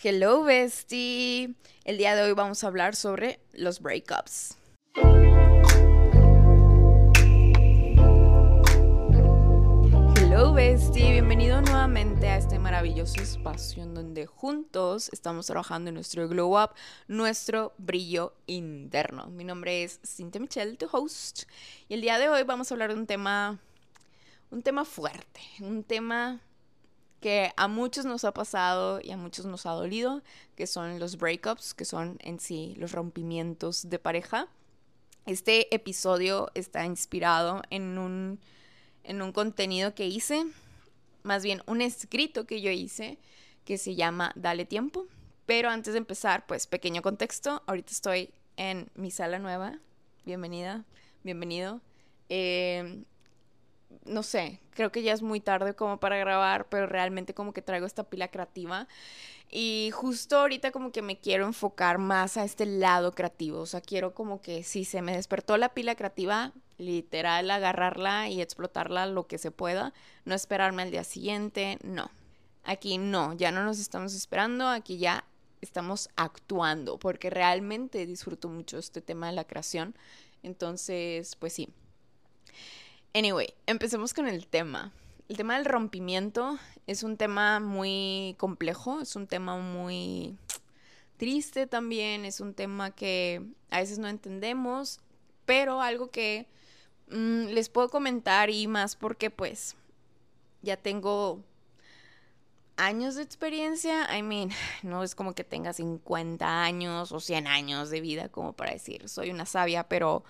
Hello bestie. El día de hoy vamos a hablar sobre los breakups. Hello bestie, bienvenido nuevamente a este maravilloso espacio en donde juntos estamos trabajando en nuestro glow up, nuestro brillo interno. Mi nombre es Cintia Michelle, tu host, y el día de hoy vamos a hablar de un tema un tema fuerte, un tema que a muchos nos ha pasado y a muchos nos ha dolido, que son los breakups, que son en sí los rompimientos de pareja. Este episodio está inspirado en un, en un contenido que hice, más bien un escrito que yo hice, que se llama Dale tiempo. Pero antes de empezar, pues pequeño contexto, ahorita estoy en mi sala nueva. Bienvenida, bienvenido. Eh, no sé, creo que ya es muy tarde como para grabar, pero realmente como que traigo esta pila creativa. Y justo ahorita como que me quiero enfocar más a este lado creativo. O sea, quiero como que si se me despertó la pila creativa, literal agarrarla y explotarla lo que se pueda. No esperarme al día siguiente, no. Aquí no, ya no nos estamos esperando, aquí ya estamos actuando, porque realmente disfruto mucho este tema de la creación. Entonces, pues sí. Anyway, empecemos con el tema. El tema del rompimiento es un tema muy complejo, es un tema muy triste también, es un tema que a veces no entendemos, pero algo que mm, les puedo comentar y más porque pues ya tengo años de experiencia, I mean, no es como que tenga 50 años o 100 años de vida como para decir, soy una sabia, pero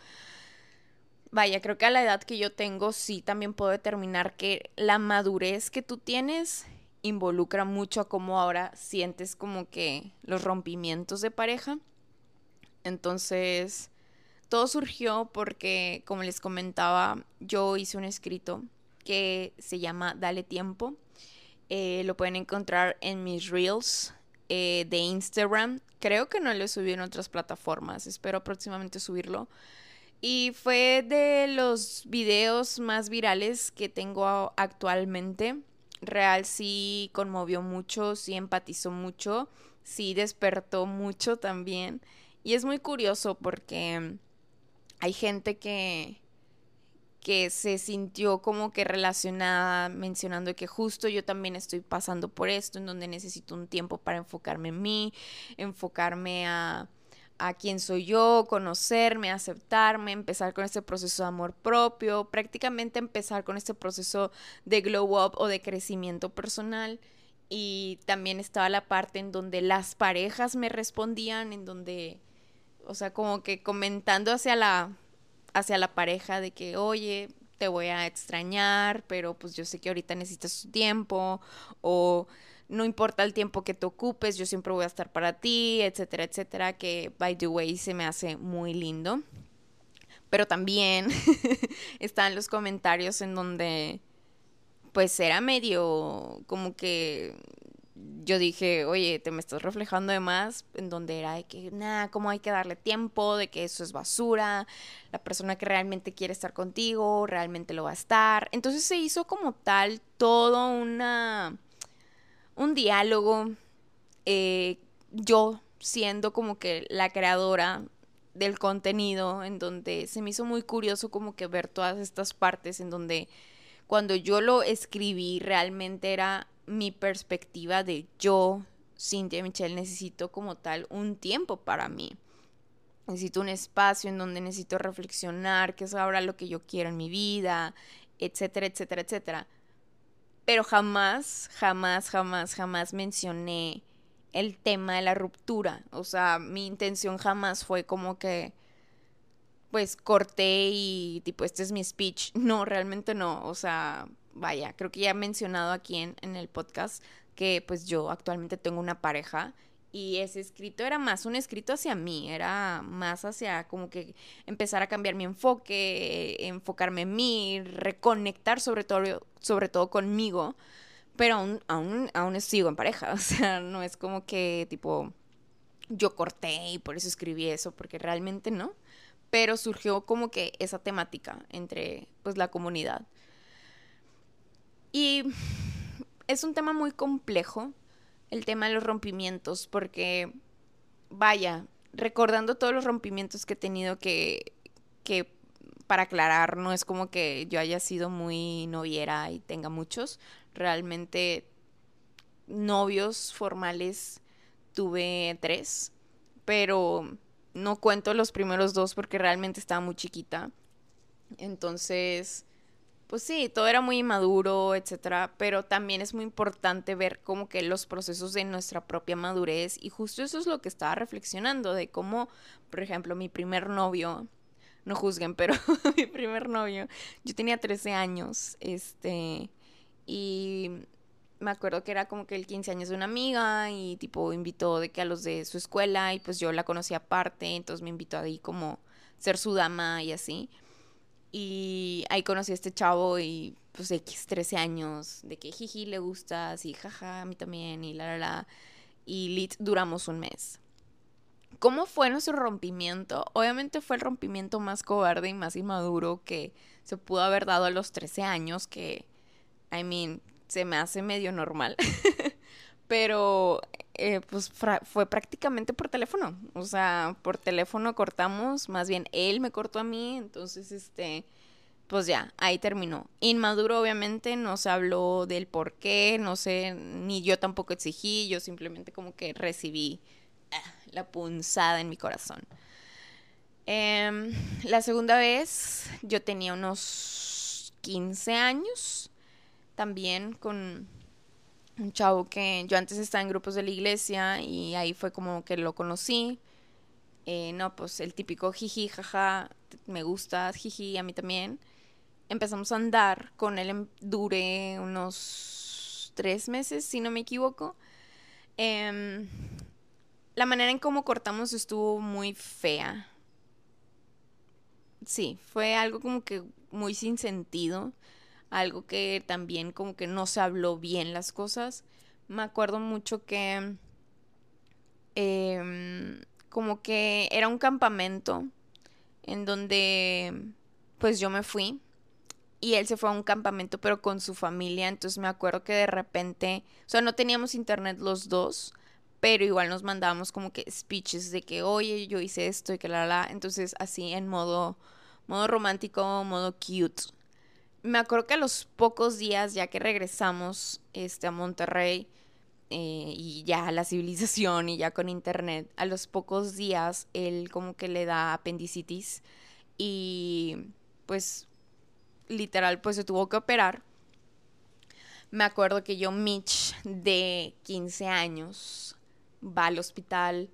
vaya, creo que a la edad que yo tengo sí también puedo determinar que la madurez que tú tienes involucra mucho a cómo ahora sientes como que los rompimientos de pareja. Entonces, todo surgió porque, como les comentaba, yo hice un escrito que se llama Dale tiempo. Eh, lo pueden encontrar en mis reels eh, de Instagram. Creo que no lo subido en otras plataformas. Espero próximamente subirlo. Y fue de los videos más virales que tengo actualmente. Real sí conmovió mucho, sí empatizó mucho, sí despertó mucho también. Y es muy curioso porque hay gente que, que se sintió como que relacionada mencionando que justo yo también estoy pasando por esto, en donde necesito un tiempo para enfocarme en mí, enfocarme a a quién soy yo, conocerme, aceptarme, empezar con este proceso de amor propio, prácticamente empezar con este proceso de glow up o de crecimiento personal. Y también estaba la parte en donde las parejas me respondían, en donde, o sea, como que comentando hacia la, hacia la pareja de que, oye, te voy a extrañar, pero pues yo sé que ahorita necesitas tu tiempo, o no importa el tiempo que te ocupes, yo siempre voy a estar para ti, etcétera, etcétera, que by the way se me hace muy lindo. Pero también están los comentarios en donde pues era medio como que yo dije, oye, te me estás reflejando de más, en donde era de que, nada, ¿cómo hay que darle tiempo? De que eso es basura, la persona que realmente quiere estar contigo, realmente lo va a estar. Entonces se hizo como tal todo una un diálogo, eh, yo siendo como que la creadora del contenido, en donde se me hizo muy curioso como que ver todas estas partes, en donde cuando yo lo escribí realmente era mi perspectiva de yo, Cintia Michelle, necesito como tal un tiempo para mí. Necesito un espacio en donde necesito reflexionar, qué es ahora lo que yo quiero en mi vida, etcétera, etcétera, etcétera pero jamás, jamás, jamás, jamás mencioné el tema de la ruptura. O sea, mi intención jamás fue como que, pues corté y tipo, este es mi speech. No, realmente no. O sea, vaya, creo que ya he mencionado aquí en, en el podcast que pues yo actualmente tengo una pareja y ese escrito era más un escrito hacia mí, era más hacia como que empezar a cambiar mi enfoque, enfocarme en mí, reconectar sobre todo, sobre todo conmigo, pero aún, aún, aún sigo en pareja, o sea, no es como que tipo yo corté y por eso escribí eso, porque realmente no, pero surgió como que esa temática entre pues la comunidad. Y es un tema muy complejo el tema de los rompimientos, porque, vaya, recordando todos los rompimientos que he tenido que, que para aclarar, no es como que yo haya sido muy noviera y tenga muchos. Realmente novios formales tuve tres, pero no cuento los primeros dos porque realmente estaba muy chiquita. Entonces, pues sí, todo era muy inmaduro, etcétera, pero también es muy importante ver como que los procesos de nuestra propia madurez y justo eso es lo que estaba reflexionando de cómo, por ejemplo, mi primer novio, no juzguen, pero mi primer novio, yo tenía 13 años, este, y me acuerdo que era como que el 15 años de una amiga y tipo invitó de que a los de su escuela y pues yo la conocí aparte, entonces me invitó ahí como ser su dama y así. Y ahí conocí a este chavo y pues X, 13 años, de que jiji le gusta, así jaja, a mí también y la la la. Y lit duramos un mes. ¿Cómo fue nuestro rompimiento? Obviamente fue el rompimiento más cobarde y más inmaduro que se pudo haber dado a los 13 años, que, I mean, se me hace medio normal. Pero eh, pues fue prácticamente por teléfono. O sea, por teléfono cortamos, más bien él me cortó a mí, entonces este, pues ya, ahí terminó. Inmaduro obviamente, no se habló del por qué, no sé, ni yo tampoco exigí, yo simplemente como que recibí ah, la punzada en mi corazón. Em, la segunda vez yo tenía unos 15 años también con un chavo que yo antes estaba en grupos de la iglesia y ahí fue como que lo conocí. Eh, no, pues el típico jiji, jaja, me gustas, jiji, a mí también. Empezamos a andar, con él duré unos tres meses, si no me equivoco. Em, la manera en cómo cortamos estuvo muy fea. Sí, fue algo como que muy sin sentido algo que también como que no se habló bien las cosas. Me acuerdo mucho que em, como que era un campamento en donde pues yo me fui y él se fue a un campamento pero con su familia, entonces me acuerdo que de repente, o sea, no teníamos internet los dos, pero igual nos mandábamos como que speeches de que, oye, yo hice esto y que la la, entonces así en modo, modo romántico, modo cute me acuerdo que a los pocos días, ya que regresamos este, a Monterrey eh, y ya a la civilización y ya con internet, a los pocos días él como que le da apendicitis y pues literal pues se tuvo que operar. Me acuerdo que yo, Mitch, de 15 años, va al hospital,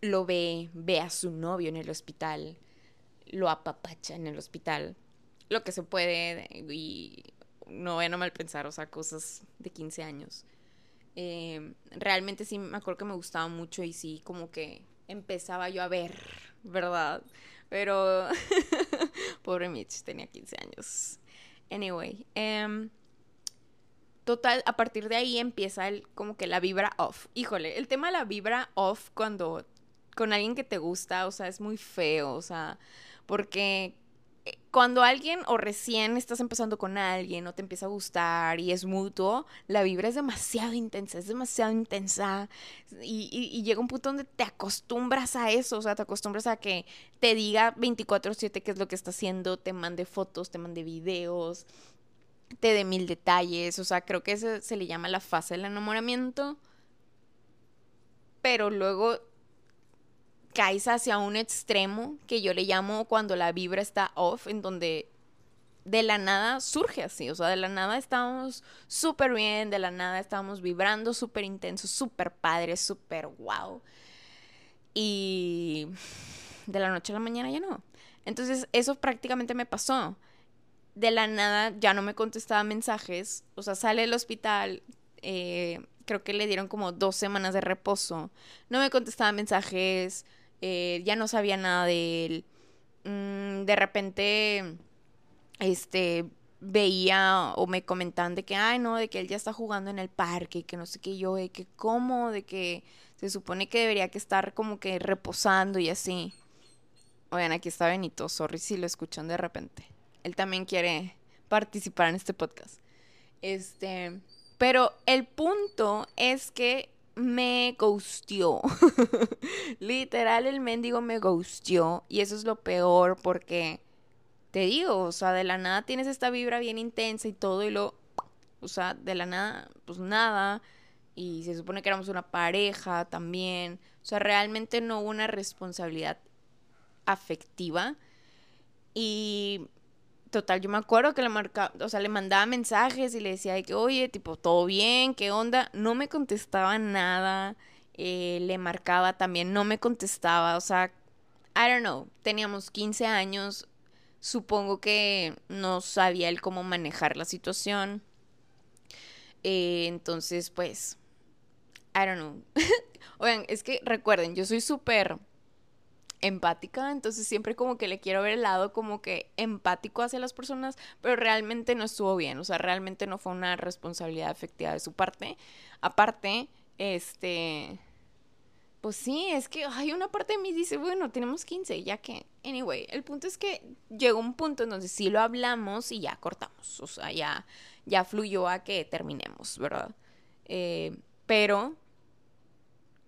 lo ve, ve a su novio en el hospital, lo apapacha en el hospital lo que se puede y no vayan a mal pensar, o sea, cosas de 15 años. Em, realmente sí me acuerdo que me gustaba mucho y sí, como que empezaba yo a ver, ¿verdad? Pero, pobre Mitch, tenía 15 años. Anyway, em, total, a partir de ahí empieza el, como que la vibra off. Híjole, el tema de la vibra off cuando con alguien que te gusta, o sea, es muy feo, o sea, porque cuando alguien o recién estás empezando con alguien o te empieza a gustar y es mutuo, la vibra es demasiado intensa, es demasiado intensa y, llega un punto donde te acostumbras a eso, o sea, te acostumbras a que te diga 24/7 qué es lo que está haciendo, te mande fotos, te mande videos, te dé mil detalles, o sea, creo que eso se le llama la fase del enamoramiento, pero luego caes hacia un extremo que yo le llamo cuando la vibra está off, en donde de la nada surge así, o sea, de la nada estamos súper bien, de la nada estamos vibrando súper intenso, súper padre, súper wow. Y de la noche a la mañana ya no. Entonces eso prácticamente me pasó. De la nada ya no me contestaba mensajes, o sea, sale del hospital, eh, creo que le dieron como dos semanas de reposo, no me contestaba mensajes, eh, ya no sabía nada de él. Mm, de repente, este, veía o me comentaban de que, ay, no, de que él ya está jugando en el parque y que no sé qué yo, de que cómo, de que se supone que debería que estar como que reposando y así. Oigan, aquí está Benito, sorry si lo escuchan de repente. Él también quiere participar en este podcast. Este, Pero el punto es que me ghostió. Literal, el mendigo me ghostió. Y eso es lo peor porque te digo, o sea, de la nada tienes esta vibra bien intensa y todo, y lo. O sea, de la nada, pues nada. Y se supone que éramos una pareja también. O sea, realmente no hubo una responsabilidad afectiva. Y total, yo me acuerdo que le marcaba, o sea, le mandaba mensajes y le decía que, oye, tipo, todo bien, ¿qué onda? No me contestaba nada. Eh, le marcaba también, no me contestaba. O sea, I don't know, teníamos 15 años. Supongo que no sabía él cómo manejar la situación. Eh, entonces, pues, I don't know. Oigan, es que recuerden, yo soy súper empática, entonces siempre como que le quiero ver el lado como que empático hacia las personas, pero realmente no estuvo bien, o sea, realmente no fue una responsabilidad efectiva de su parte. Aparte, este, pues sí, es que hay una parte de mí dice, bueno, tenemos 15, ya que, anyway, el punto es que llegó un punto en donde sí lo hablamos y ya cortamos, o sea, ya, ya fluyó a que terminemos, ¿verdad? Eh, pero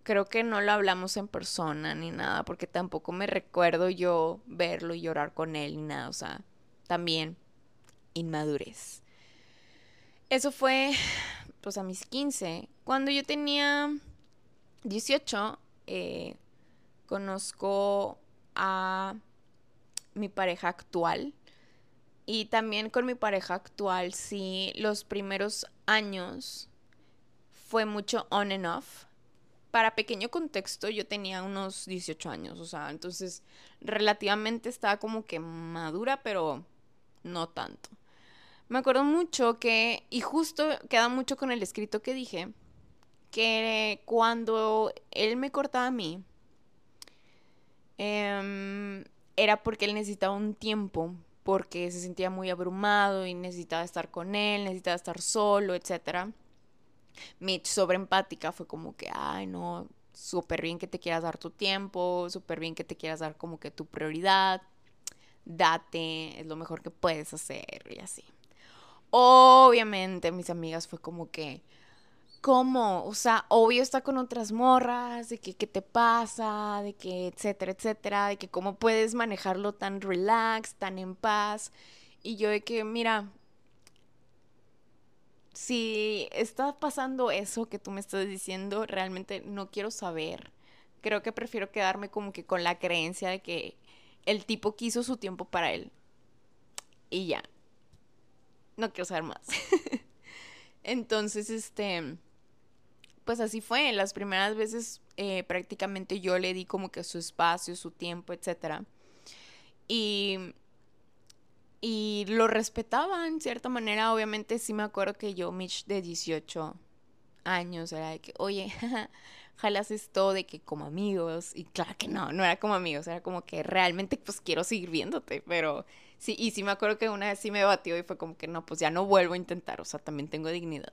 creo que no lo hablamos en persona ni nada, porque tampoco me recuerdo yo verlo y llorar con él ni nada, o sea, también inmadurez. Eso fue, pues a mis 15. Cuando yo tenía 18, eh, conozco a mi pareja actual. Y también con mi pareja actual, sí, los primeros años fue mucho on and off para pequeño contexto, yo tenía unos 18 años, o sea, entonces relativamente estaba como que madura, pero no tanto. Me acuerdo mucho que, y justo queda mucho con el escrito que dije, que cuando él me cortaba a mí, em, era porque él necesitaba un tiempo, porque se sentía muy abrumado y necesitaba estar con él, necesitaba estar solo, etcétera. Mitch sobre empática fue como que, ay, no, súper bien que te quieras dar tu tiempo, súper bien que te quieras dar como que tu prioridad, date, es lo mejor que puedes hacer y así. Obviamente mis amigas fue como que, ¿cómo? O sea, obvio está con otras morras, de que qué te pasa, de que etcétera, etcétera, de que cómo puedes manejarlo tan relax, tan en paz. Y yo de que, mira, si está pasando eso que tú me estás diciendo, realmente no quiero saber. Creo que prefiero quedarme como que con la creencia de que el tipo quiso su tiempo para él. Y ya. No quiero saber más. Entonces, este, pues así fue. Las primeras veces eh, prácticamente yo le di como que su espacio, su tiempo, etc. Y y lo respetaba en cierta manera. Obviamente sí me acuerdo que yo, Mitch de 18 años, era de que, oye, jalas esto de que como amigos. Y claro que no, no era como amigos, era como que realmente pues quiero seguir viéndote. Pero sí, y sí me acuerdo que una vez sí me batió y fue como que no, pues ya no vuelvo a intentar, o sea, también tengo dignidad.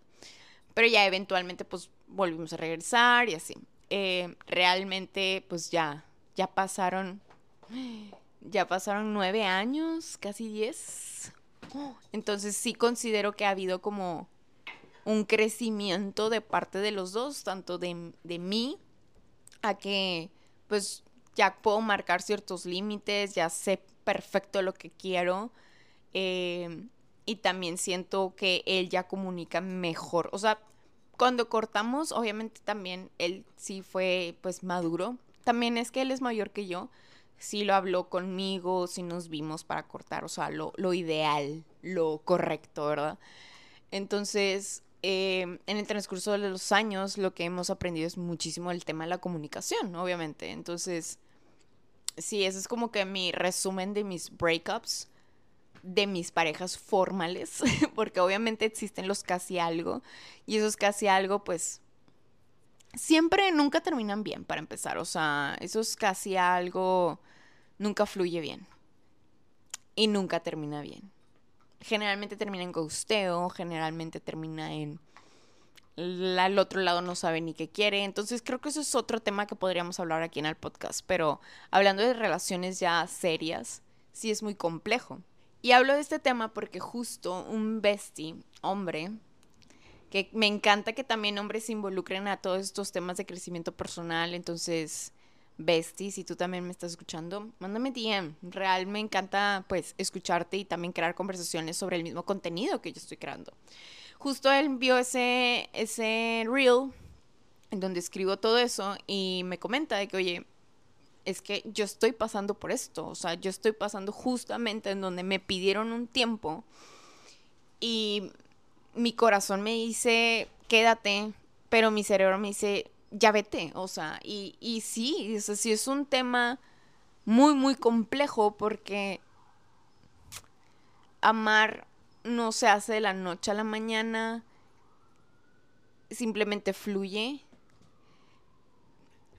Pero ya eventualmente pues volvimos a regresar y así. Eh, realmente pues ya, ya pasaron ya pasaron nueve años, casi diez. Entonces sí considero que ha habido como un crecimiento de parte de los dos, tanto de, de mí, a que pues ya puedo marcar ciertos límites, ya sé perfecto lo que quiero. Eh, y también siento que él ya comunica mejor. O sea, cuando cortamos, obviamente también él sí fue pues maduro. También es que él es mayor que yo si lo habló conmigo, si nos vimos para cortar, o sea, lo, ideal, lo correcto, ¿verdad? Entonces, em, en el transcurso de los años, lo que hemos aprendido es muchísimo el tema de la comunicación, obviamente. Entonces, sí, eso es como que mi resumen de mis breakups, de mis parejas formales, porque obviamente existen los casi algo, y esos casi algo, pues, siempre nunca terminan bien para empezar. O sea, eso es casi algo, nunca fluye bien. Y nunca termina bien. Generalmente termina en ghosteo, generalmente termina en al otro lado no sabe ni qué quiere. Entonces creo que eso es otro tema que podríamos hablar aquí en el podcast. Pero hablando de relaciones ya serias, sí es muy complejo. Y hablo de este tema porque justo un bestie, hombre, que me encanta que también hombres se involucren a todos estos temas de crecimiento personal. Entonces, Bestie, si tú también me estás escuchando, mándame DM. Real me encanta pues escucharte y también crear conversaciones sobre el mismo contenido que yo estoy creando. Justo él vio ese, ese reel en donde escribo todo eso y me comenta de que, oye, es que yo estoy pasando por esto, o sea, yo estoy pasando justamente en donde me pidieron un tiempo y mi corazón me dice, quédate, pero mi cerebro me dice, ya vete, o sea, y, y sí, o sí es un tema muy, muy complejo porque amar no se hace de la noche a la mañana, simplemente fluye.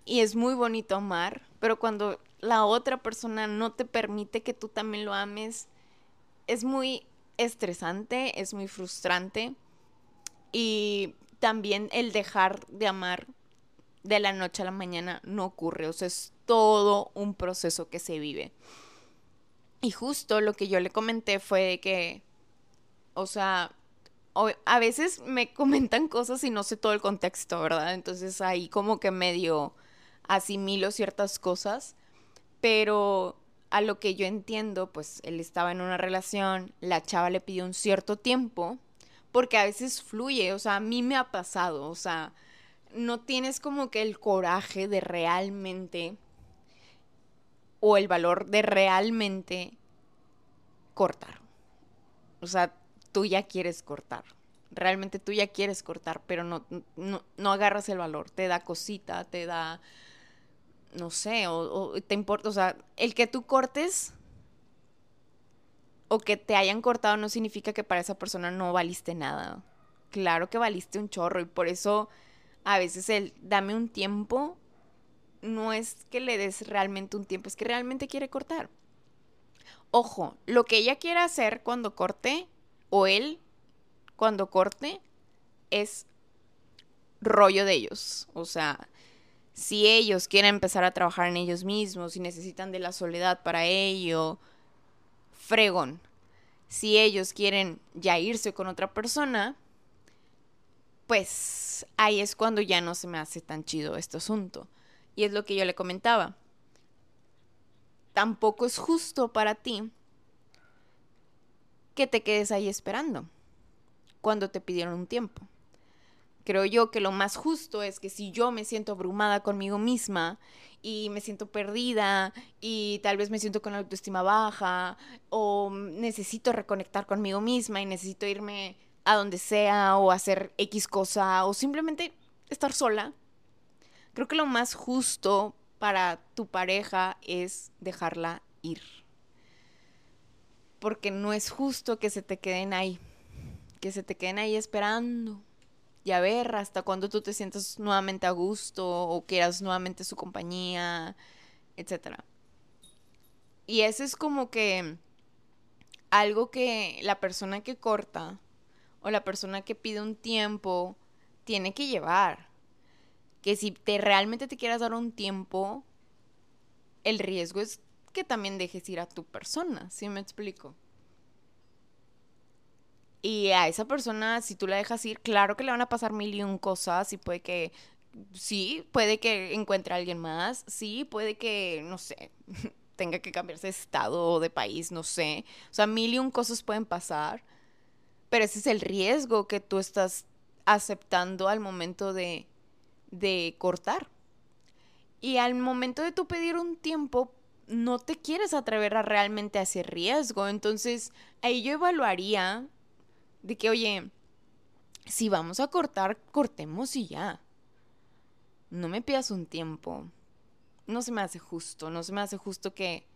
Y es muy bonito amar, pero cuando la otra persona no te permite que tú también lo ames, es muy estresante, es muy frustrante y también el dejar de amar de la noche a la mañana no ocurre, o sea, es todo un proceso que se vive. Y justo lo que yo le comenté fue que, o sea, a veces me comentan cosas y no sé todo el contexto, ¿verdad? Entonces ahí como que medio asimilo ciertas cosas, pero a lo que yo entiendo, pues él estaba en una relación, la chava le pidió un cierto tiempo, porque a veces fluye, o sea, a mí me ha pasado, o sea, no tienes como que el coraje de realmente o el valor de realmente cortar. O sea, tú ya quieres cortar. Realmente tú ya quieres cortar, pero no, no, agarras el valor. Te da cosita, te da no sé, o, te importa, o sea, el que tú cortes o que te hayan cortado no significa que para esa persona no valiste nada. Claro que valiste un chorro y por eso a veces el dame un tiempo no es que le des realmente un tiempo, es que realmente quiere cortar. Ojo, lo que ella quiere hacer cuando corte o él cuando corte es rollo de ellos. O sea, si ellos quieren empezar a trabajar en ellos mismos y necesitan de la soledad para ello, fregón. Si ellos quieren ya irse con otra persona, pues ahí es cuando ya no se me hace tan chido este asunto. Y es lo que yo le comentaba. Tampoco es justo para ti que te quedes ahí esperando cuando te pidieron un tiempo creo yo que lo más justo es que si yo me siento abrumada conmigo misma y me siento perdida y tal vez me siento con la autoestima baja o necesito reconectar conmigo misma y necesito irme a donde sea o hacer X cosa o simplemente estar sola, creo que lo más justo para tu pareja es dejarla ir. Porque no es justo que se te queden ahí, que se te queden ahí esperando y a ver hasta cuando tú te sientas nuevamente a gusto o quieras nuevamente su compañía, etc. Y eso es como que algo que la persona que corta o la persona que pide un tiempo tiene que llevar. Que si te realmente te quieras dar un tiempo, el riesgo es que también dejes ir a tu persona, ¿sí me explico? Y a esa persona, si tú la dejas ir, claro que le van a pasar mil y un cosas y puede que, sí, puede que encuentre a alguien más, sí, puede que, no sé, tenga que cambiarse de estado o de país, no sé. O sea, mil y un cosas pueden pasar, pero ese es el riesgo que tú estás aceptando al momento de, de cortar. Y al momento de tú pedir un tiempo, no te quieres atrever a realmente hacer riesgo. Entonces, ahí yo evaluaría de que, oye, si vamos a cortar, cortemos y ya. No me pidas un tiempo. No se me hace justo, no se me hace justo que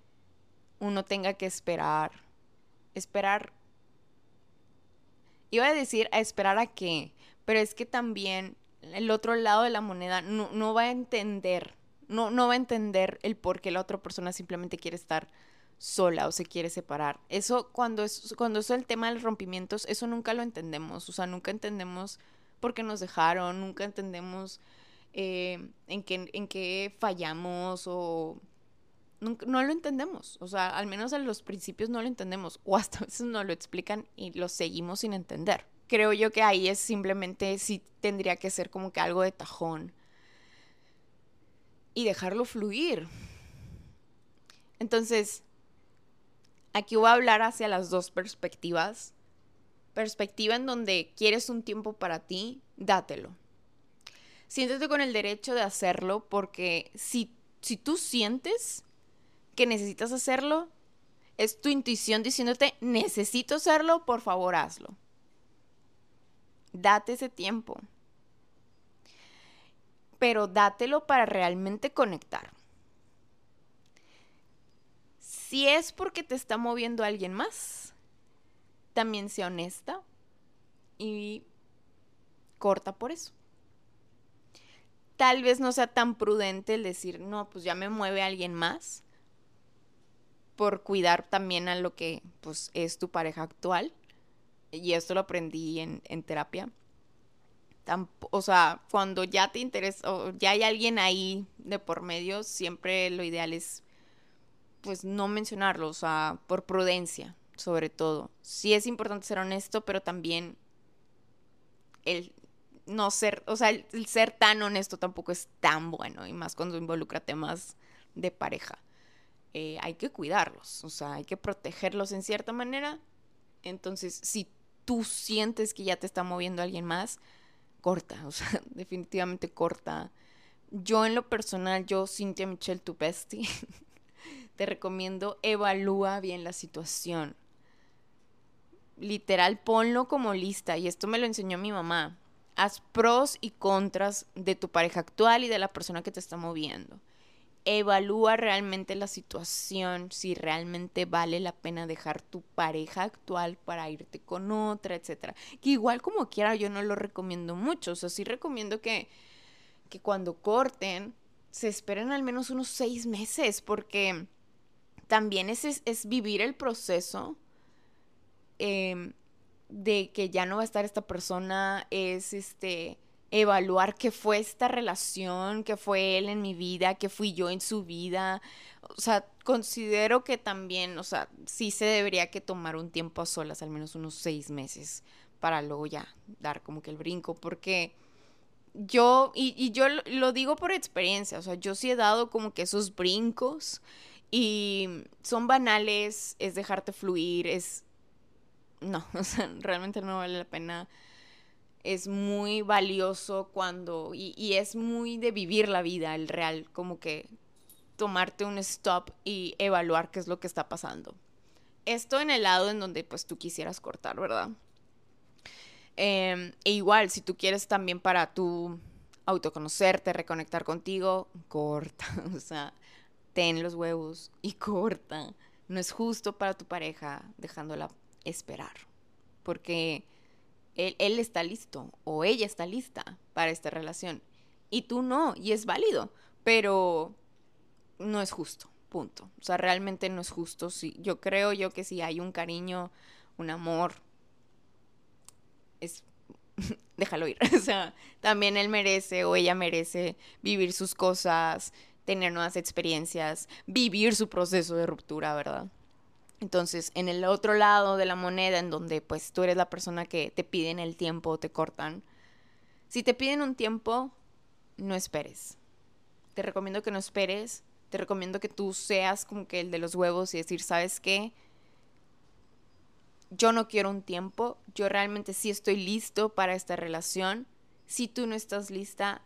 uno tenga que esperar. Esperar. Iba a decir a esperar a qué, pero es que también el otro lado de la moneda no, no va a entender, no, no va a entender el por qué la otra persona simplemente quiere estar sola o se quiere separar. Eso cuando es cuando es el tema de los rompimientos, eso nunca lo entendemos, o sea, nunca entendemos por qué nos dejaron, nunca entendemos eh, en, qué, en qué fallamos o no lo entendemos, o sea, al menos en los principios no lo entendemos o hasta a veces no lo explican y lo seguimos sin entender. creo yo que ahí es simplemente sí tendría que ser como que algo de tajón y dejarlo fluir. Entonces, aquí voy a hablar hacia las dos perspectivas. Perspectiva en donde quieres un tiempo para ti, dátelo. Siéntete con el derecho de hacerlo porque si, si tú sientes que necesitas hacerlo, es tu intuición diciéndote, necesito hacerlo, por favor hazlo. Date ese tiempo. Pero dátelo para realmente conectar. Si es porque te está moviendo alguien más, también sea honesta y corta por eso. Tal vez no sea tan prudente el decir, no, pues ya me mueve alguien más, por cuidar también a lo que pues, es tu pareja actual. Y esto lo aprendí en, en terapia. o sea, cuando ya te interesa, o ya hay alguien ahí de por medio, siempre lo ideal es pues no mencionarlo, o sea, por prudencia, sobre todo. Sí es importante ser honesto, pero también el no ser, o sea, el, ser tan honesto tampoco es tan bueno, y más cuando involucra temas de pareja. Eh, hay que cuidarlos, o sea, hay que protegerlos en cierta manera. Entonces, si tú sientes que ya te está moviendo alguien más, corta, o sea, definitivamente corta. Yo en lo personal, yo, Cynthia Michelle, tu bestie, te recomiendo evalúa bien la situación. Literal, ponlo como lista. Y esto me lo enseñó mi mamá. Haz pros y contras de tu pareja actual y de la persona que te está moviendo. Evalúa realmente la situación, si realmente vale la pena dejar tu pareja actual para irte con otra, etc. Que igual como quiera yo no lo recomiendo mucho. O sea, sí recomiendo que, que cuando corten se esperen al menos unos seis meses porque también es, es, vivir el proceso em, de que ya no va a estar esta persona, es este evaluar qué fue esta relación, qué fue él en mi vida, qué fui yo en su vida. O sea, considero que también, o sea, sí se debería que tomar un tiempo a solas, al menos unos seis meses, para luego ya dar como que el brinco, porque yo, y, y yo lo digo por experiencia, o sea, yo sí he dado como que esos brincos y son banales, es dejarte fluir, es... No, o sea, realmente no vale la pena. Es muy valioso cuando... Y, y es muy de vivir la vida, el real, como que tomarte un stop y evaluar qué es lo que está pasando. Esto en el lado en donde pues tú quisieras cortar, ¿verdad? Em, e igual, si tú quieres también para tú autoconocerte, reconectar contigo, corta. O sea, ten los huevos y corta. No es justo para tu pareja dejándola esperar. Porque él, él, está listo o ella está lista para esta relación. Y tú no, y es válido. Pero no es justo, punto. O sea, realmente no es justo. Si, yo creo yo que si hay un cariño, un amor, es déjalo ir. O sea, también él merece o ella merece vivir sus cosas, tener nuevas experiencias, vivir su proceso de ruptura, ¿verdad? Entonces, en el otro lado de la moneda, en donde pues tú eres la persona que te piden el tiempo o te cortan, si te piden un tiempo, no esperes. Te recomiendo que no esperes, te recomiendo que tú seas como que el de los huevos y decir, ¿sabes qué? Yo no quiero un tiempo, yo realmente sí estoy listo para esta relación. Si tú no estás lista,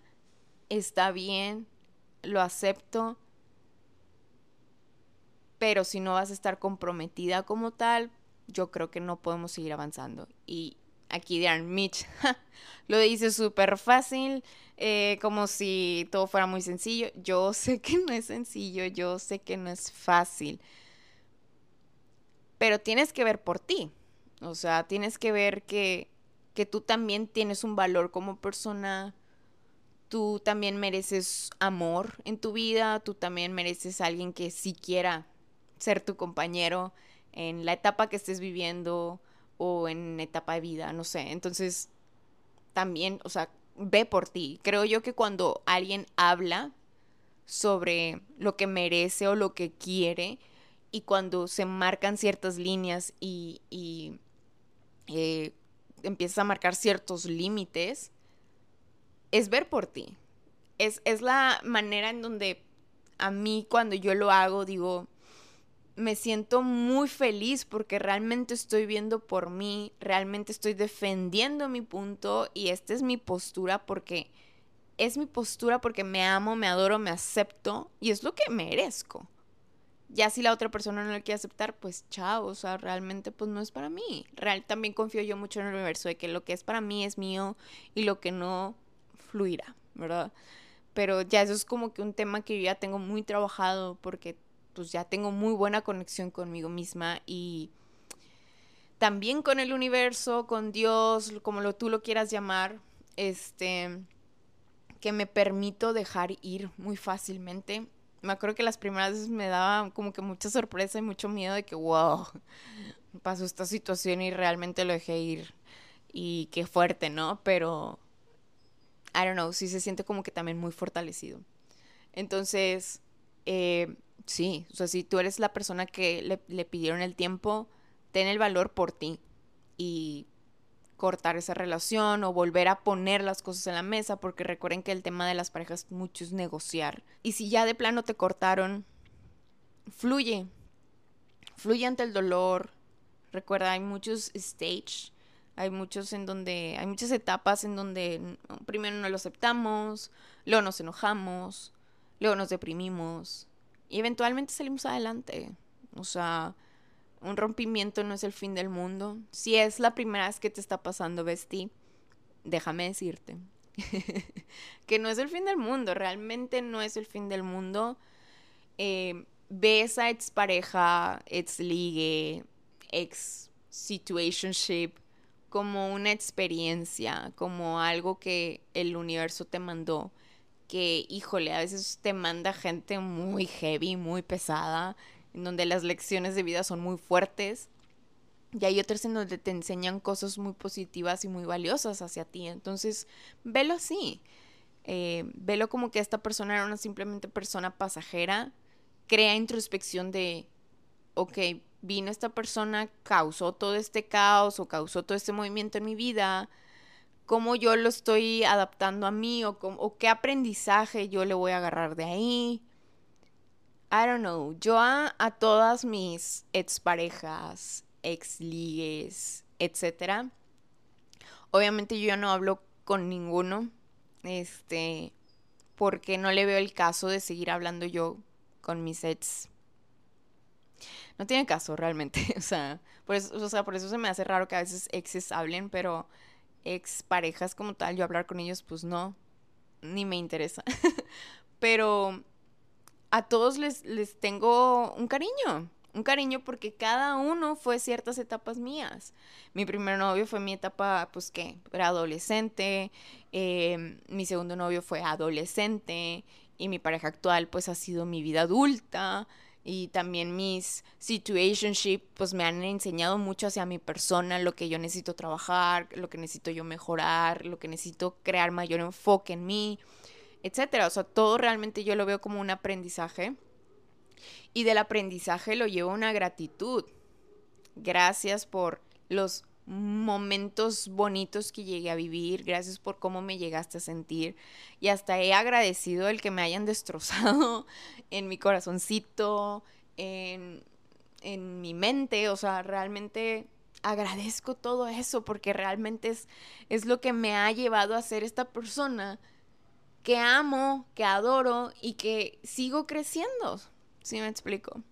está bien, lo acepto, pero si no vas a estar comprometida como tal, yo creo que no podemos seguir avanzando. Y aquí dirán, Mitch, lo dice súper fácil, eh, como si todo fuera muy sencillo. Yo sé que no es sencillo, yo sé que no es fácil, pero tienes que ver por ti. O sea, tienes que ver que, que tú también tienes un valor como persona, tú también mereces amor en tu vida, tú también mereces alguien que sí quiera ser tu compañero en la etapa que estés viviendo o en etapa de vida, no sé. Entonces, también, o sea, ve por ti. Creo yo que cuando alguien habla sobre lo que merece o lo que quiere y cuando se marcan ciertas líneas y, y eh, empiezas a marcar ciertos límites, es ver por ti. Es, es la manera en donde a mí cuando yo lo hago digo, me siento muy feliz porque realmente estoy viendo por mí, realmente estoy defendiendo mi punto y esta es mi postura porque es mi postura porque me amo, me adoro, me acepto y es lo que merezco. Ya si la otra persona no lo quiere aceptar, pues chao, o sea, realmente pues no es para mí. Real, también confío yo mucho en el universo de que lo que es para mí es mío y lo que no fluirá, ¿verdad? Pero ya eso es como que un tema que yo ya tengo muy trabajado porque pues ya tengo muy buena conexión conmigo misma y también con el universo, con Dios, como lo tú lo quieras llamar, este que me permito dejar ir muy fácilmente. Me acuerdo que las primeras veces me daba como que mucha sorpresa y mucho miedo de que, wow, pasó esta situación y realmente lo dejé ir. Y qué fuerte, ¿no? Pero, I don't know, sí se siente como que también muy fortalecido. Entonces, eh, Sí, o sea, si tú eres la persona que le, pidieron el tiempo, ten el valor por ti y cortar esa relación o volver a poner las cosas en la mesa, porque recuerden que el tema de las parejas mucho es negociar. Y si ya de plano te cortaron, fluye, fluye ante el dolor. Recuerda, hay muchos stage, hay muchos en donde, hay muchas etapas en donde primero no lo aceptamos, luego nos enojamos, luego nos deprimimos, y eventualmente salimos adelante. O sea, un rompimiento no es el fin del mundo. Si es la primera vez que te está pasando, Besti, déjame decirte que no es el fin del mundo. Realmente no es el fin del mundo. Eh, ve esa ex pareja, ex ligue, ex situationship como una experiencia, como algo que el universo te mandó que, híjole, a veces te manda gente muy heavy, muy pesada, en donde las lecciones de vida son muy fuertes. Y hay otras en donde te enseñan cosas muy positivas y muy valiosas hacia ti. Entonces, velo así. Eh, velo como que esta persona era una simplemente persona pasajera. Crea introspección de, ok, vino esta persona, causó todo este caos o causó todo este movimiento en mi vida cómo yo lo estoy adaptando a mí o, qué aprendizaje yo le voy a agarrar de ahí. I don't know. Yo a, todas mis exparejas, ex ligues, etcétera. Obviamente yo ya no hablo con ninguno. Este. Porque no le veo el caso de seguir hablando yo con mis ex. No tiene caso realmente. O sea, por eso, o sea, por eso se me hace raro que a veces exes hablen, pero ex parejas como tal, yo hablar con ellos, pues no, ni me interesa. Pero a todos les, les tengo un cariño, un cariño porque cada uno fue ciertas etapas mías. Mi primer novio fue mi etapa, pues que era adolescente, em, mi segundo novio fue adolescente y mi pareja actual pues ha sido mi vida adulta y también mis situationship pues me han enseñado mucho hacia mi persona, lo que yo necesito trabajar, lo que necesito yo mejorar, lo que necesito crear mayor enfoque en mí, etcétera. O sea, todo realmente yo lo veo como un aprendizaje y del aprendizaje lo llevo una gratitud. Gracias por los momentos bonitos que llegué a vivir, gracias por cómo me llegaste a sentir y hasta he agradecido el que me hayan destrozado en mi corazoncito, en, en mi mente, o sea, realmente agradezco todo eso porque realmente es, es lo que me ha llevado a ser esta persona que amo, que adoro y que sigo creciendo, si me explico?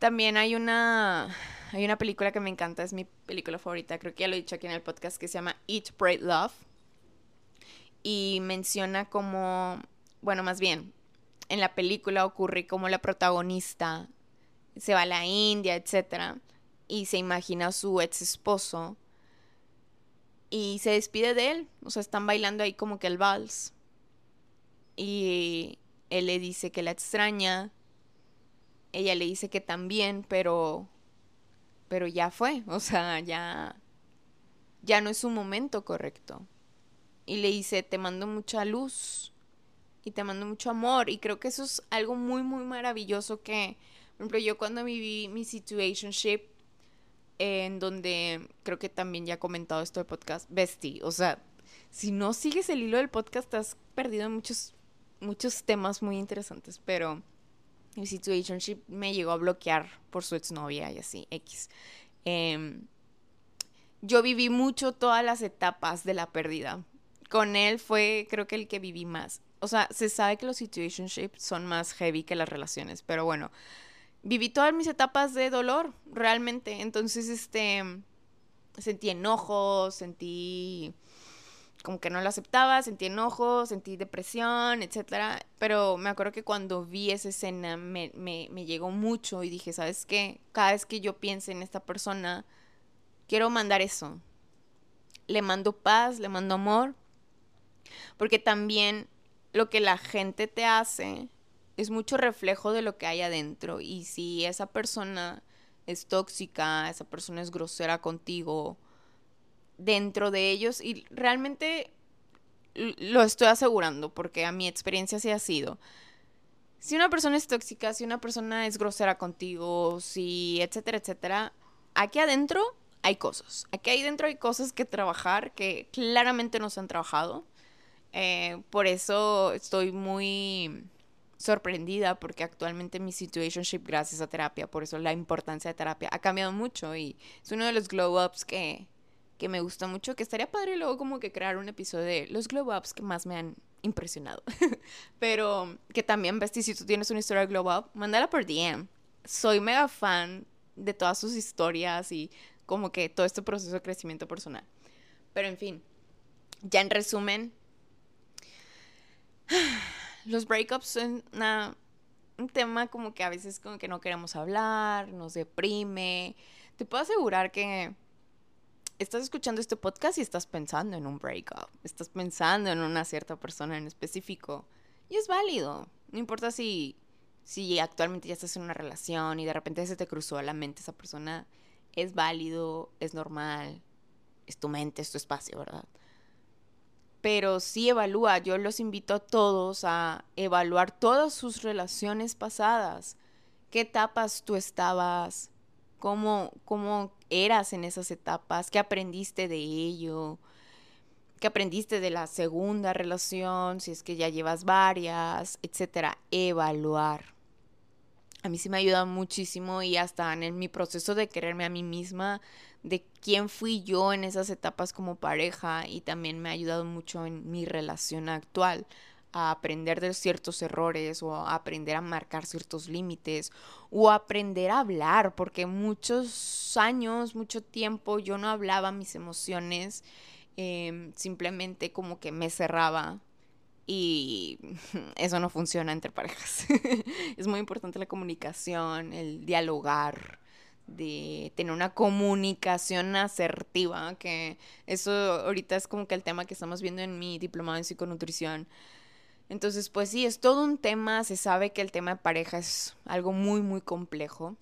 También hay una hay una película que me encanta, es mi película favorita, creo que ya lo he dicho aquí en el podcast, que se llama Eat, Pray, Love. Y menciona como, bueno, más bien, en la película ocurre como la protagonista se va a la India, etc. Y se imagina a su ex esposo y se despide de él. O sea, están bailando ahí como que el vals. Y él le dice que la extraña. Ella le dice que también, pero pero ya fue, o sea, ya, ya no es su momento correcto. Y le dice, te mando mucha luz y te mando mucho amor. Y creo que eso es algo muy, muy maravilloso que, por ejemplo, yo cuando viví mi situationship, en donde creo que también ya he comentado esto de podcast, Bestie, o sea, si no sigues el hilo del podcast, has perdido muchos, muchos temas muy interesantes, pero mi situationship me llegó a bloquear por su exnovia y así, X. Em, yo viví mucho todas las etapas de la pérdida. Con él fue, creo que el que viví más. O sea, se sabe que los situationships son más heavy que las relaciones, pero bueno, viví todas mis etapas de dolor, realmente. Entonces, este, sentí enojo, sentí como que no lo aceptaba, sentí enojo, sentí depresión, etcétera. Pero me acuerdo que cuando vi esa escena me, me, me, llegó mucho y dije, ¿sabes qué? Cada vez que yo piense en esta persona, quiero mandar eso. Le mando paz, le mando amor. Porque también lo que la gente te hace es mucho reflejo de lo que hay adentro. Y si esa persona es tóxica, esa persona es grosera contigo, dentro de ellos y realmente lo estoy asegurando porque a mi experiencia sí ha sido. Si una persona es tóxica, si una persona es grosera contigo, si etcétera, etcétera, aquí adentro hay cosas. Aquí adentro hay cosas que trabajar que claramente no se han trabajado. Eh, por eso estoy muy sorprendida porque actualmente mi situationship gracias a terapia, por eso la importancia de terapia ha cambiado mucho y es uno de los glow ups que, que me gusta mucho, que estaría padre luego como que crear un episodio de los glow ups que más me han impresionado. Pero que también, Bestie, si tú tienes una historia de glow up, mándala por DM. Soy mega fan de todas sus historias y como que todo este proceso de crecimiento personal. Pero en fin, ya en resumen, los breakups son un tema como que a veces como que no queremos hablar, nos deprime. Te puedo asegurar que estás escuchando este podcast y estás pensando en un breakup, estás pensando en una cierta persona en específico. Y es válido. No importa si, si actualmente ya estás en una relación y de repente se te cruzó a la mente esa persona. Es válido, es normal, es tu mente, es tu espacio, ¿verdad? Pero sí evalúa, yo los invito a todos a evaluar todas sus relaciones pasadas. ¿Qué etapas tú estabas? ¿Cómo, cómo eras en esas etapas, qué aprendiste de ello, qué aprendiste de la segunda relación, si es que ya llevas varias, etcétera, evaluar. A mí sí me ayuda muchísimo y hasta en mi proceso de quererme a mí misma, de quién fui yo en esas etapas como pareja y también me ha ayudado mucho en mi relación actual a aprender de ciertos errores o a aprender a marcar ciertos límites o aprender a hablar, porque muchos años, mucho tiempo yo no hablaba mis emociones, em, simplemente como que me cerraba y eso no funciona entre parejas. es muy importante la comunicación, el dialogar de tener una comunicación asertiva, que eso ahorita es como que el tema que estamos viendo en mi diplomado en psiconutrición, entonces, pues sí, es todo un tema, se sabe que el tema de pareja es algo muy, muy complejo,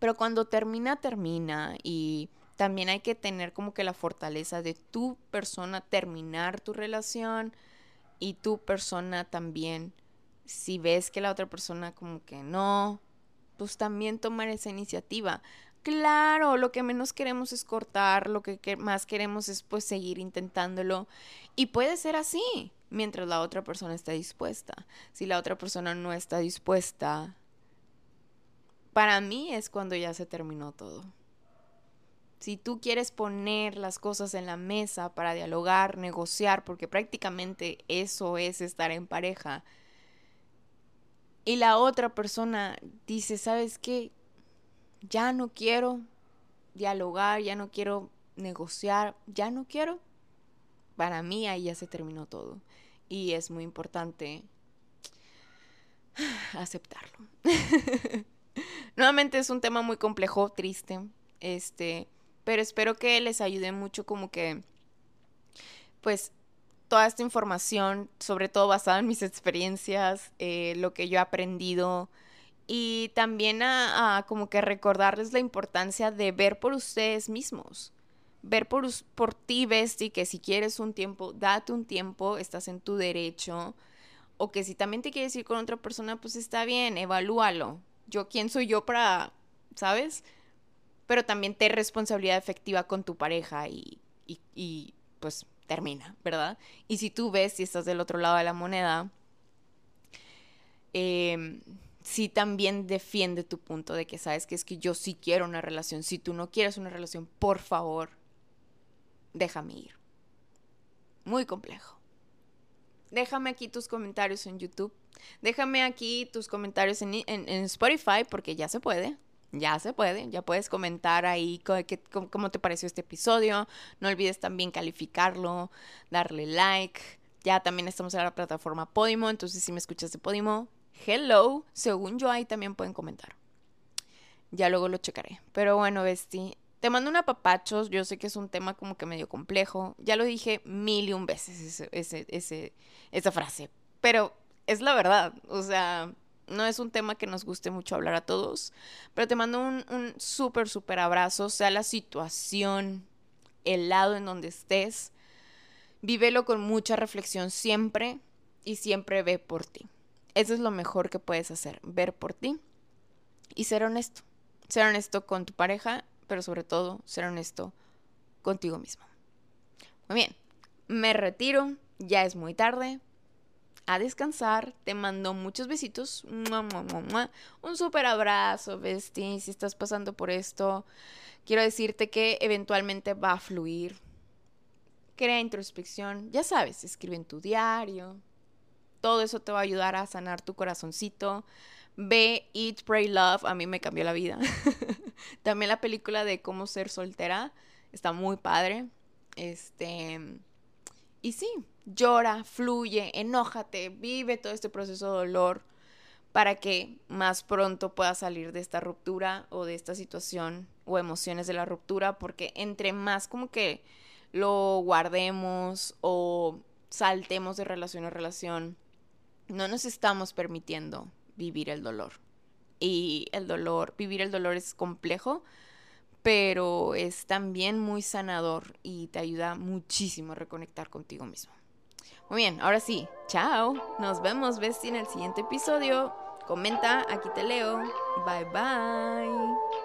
pero cuando termina, termina y también hay que tener como que la fortaleza de tu persona terminar tu relación y tu persona también, si ves que la otra persona como que no, pues también tomar esa iniciativa. Claro, lo que menos queremos es cortar, lo que más queremos es pues seguir intentándolo y puede ser así mientras la otra persona está dispuesta. Si la otra persona no está dispuesta, para mí es cuando ya se terminó todo. Si tú quieres poner las cosas en la mesa para dialogar, negociar, porque prácticamente eso es estar en pareja, y la otra persona dice, ¿sabes qué? Ya no quiero dialogar, ya no quiero negociar, ya no quiero. Para mí ahí ya se terminó todo y es muy importante aceptarlo. Nuevamente es un tema muy complejo, triste, este, pero espero que les ayude mucho como que, pues, toda esta información, sobre todo basada en mis experiencias, eh, lo que yo he aprendido y también a, a, como que recordarles la importancia de ver por ustedes mismos ver por, ti, Besti, que si quieres un tiempo, date un tiempo, estás en tu derecho. O que si también te quieres ir con otra persona, pues está bien, evalúalo. Yo, ¿quién soy yo para, sabes? pero también ten responsabilidad efectiva con tu pareja y, y, pues termina, ¿verdad? Y si tú ves, si estás del otro lado de la moneda, eh, sí también defiende tu punto de que sabes que es que yo sí quiero una relación. Si tú no quieres una relación, por favor, déjame ir. Muy complejo. Déjame aquí tus comentarios en YouTube. Déjame aquí tus comentarios en, Spotify porque ya se puede ya se puede, ya puedes comentar ahí cómo, te pareció este episodio. No olvides también calificarlo, darle like. Ya también estamos en la plataforma Podimo, entonces si me escuchas de Podimo, hello. Según yo ahí también pueden comentar. Ya luego lo checaré. Pero bueno, Besti, te mando un apapachos. Yo sé que es un tema como que medio complejo. Ya lo dije mil y un veces esa frase. Pero es la verdad. O sea, no es un tema que nos guste mucho hablar a todos, pero te mando un, un súper, súper abrazo, sea la situación, el lado en donde estés, vívelo con mucha reflexión siempre y siempre ve por ti. Eso es lo mejor que puedes hacer, ver por ti y ser honesto. Ser honesto con tu pareja, pero sobre todo ser honesto contigo mismo. Muy bien, me retiro, ya es muy tarde, a descansar. Te mando muchos besitos. Un súper abrazo, bestie. Si estás pasando por esto, quiero decirte que eventualmente va a fluir. Crea introspección. Ya sabes, escribe en tu diario. Todo eso te va a ayudar a sanar tu corazoncito. Ve Eat, Pray, Love. A mí me cambió la vida. También la película de cómo ser soltera. Está muy padre. Este. Y sí, llora, fluye, enójate, vive todo este proceso de dolor para que más pronto puedas salir de esta ruptura o de esta situación o emociones de la ruptura, porque entre más como que lo guardemos o saltemos de relación a relación, no nos estamos permitiendo vivir el dolor. Y el dolor, vivir el dolor es complejo, pero es también muy sanador y te ayuda muchísimo a reconectar contigo mismo. Muy bien, ahora sí, chao. Nos vemos, Bestie, en el siguiente episodio. Comenta, aquí te leo. Bye bye.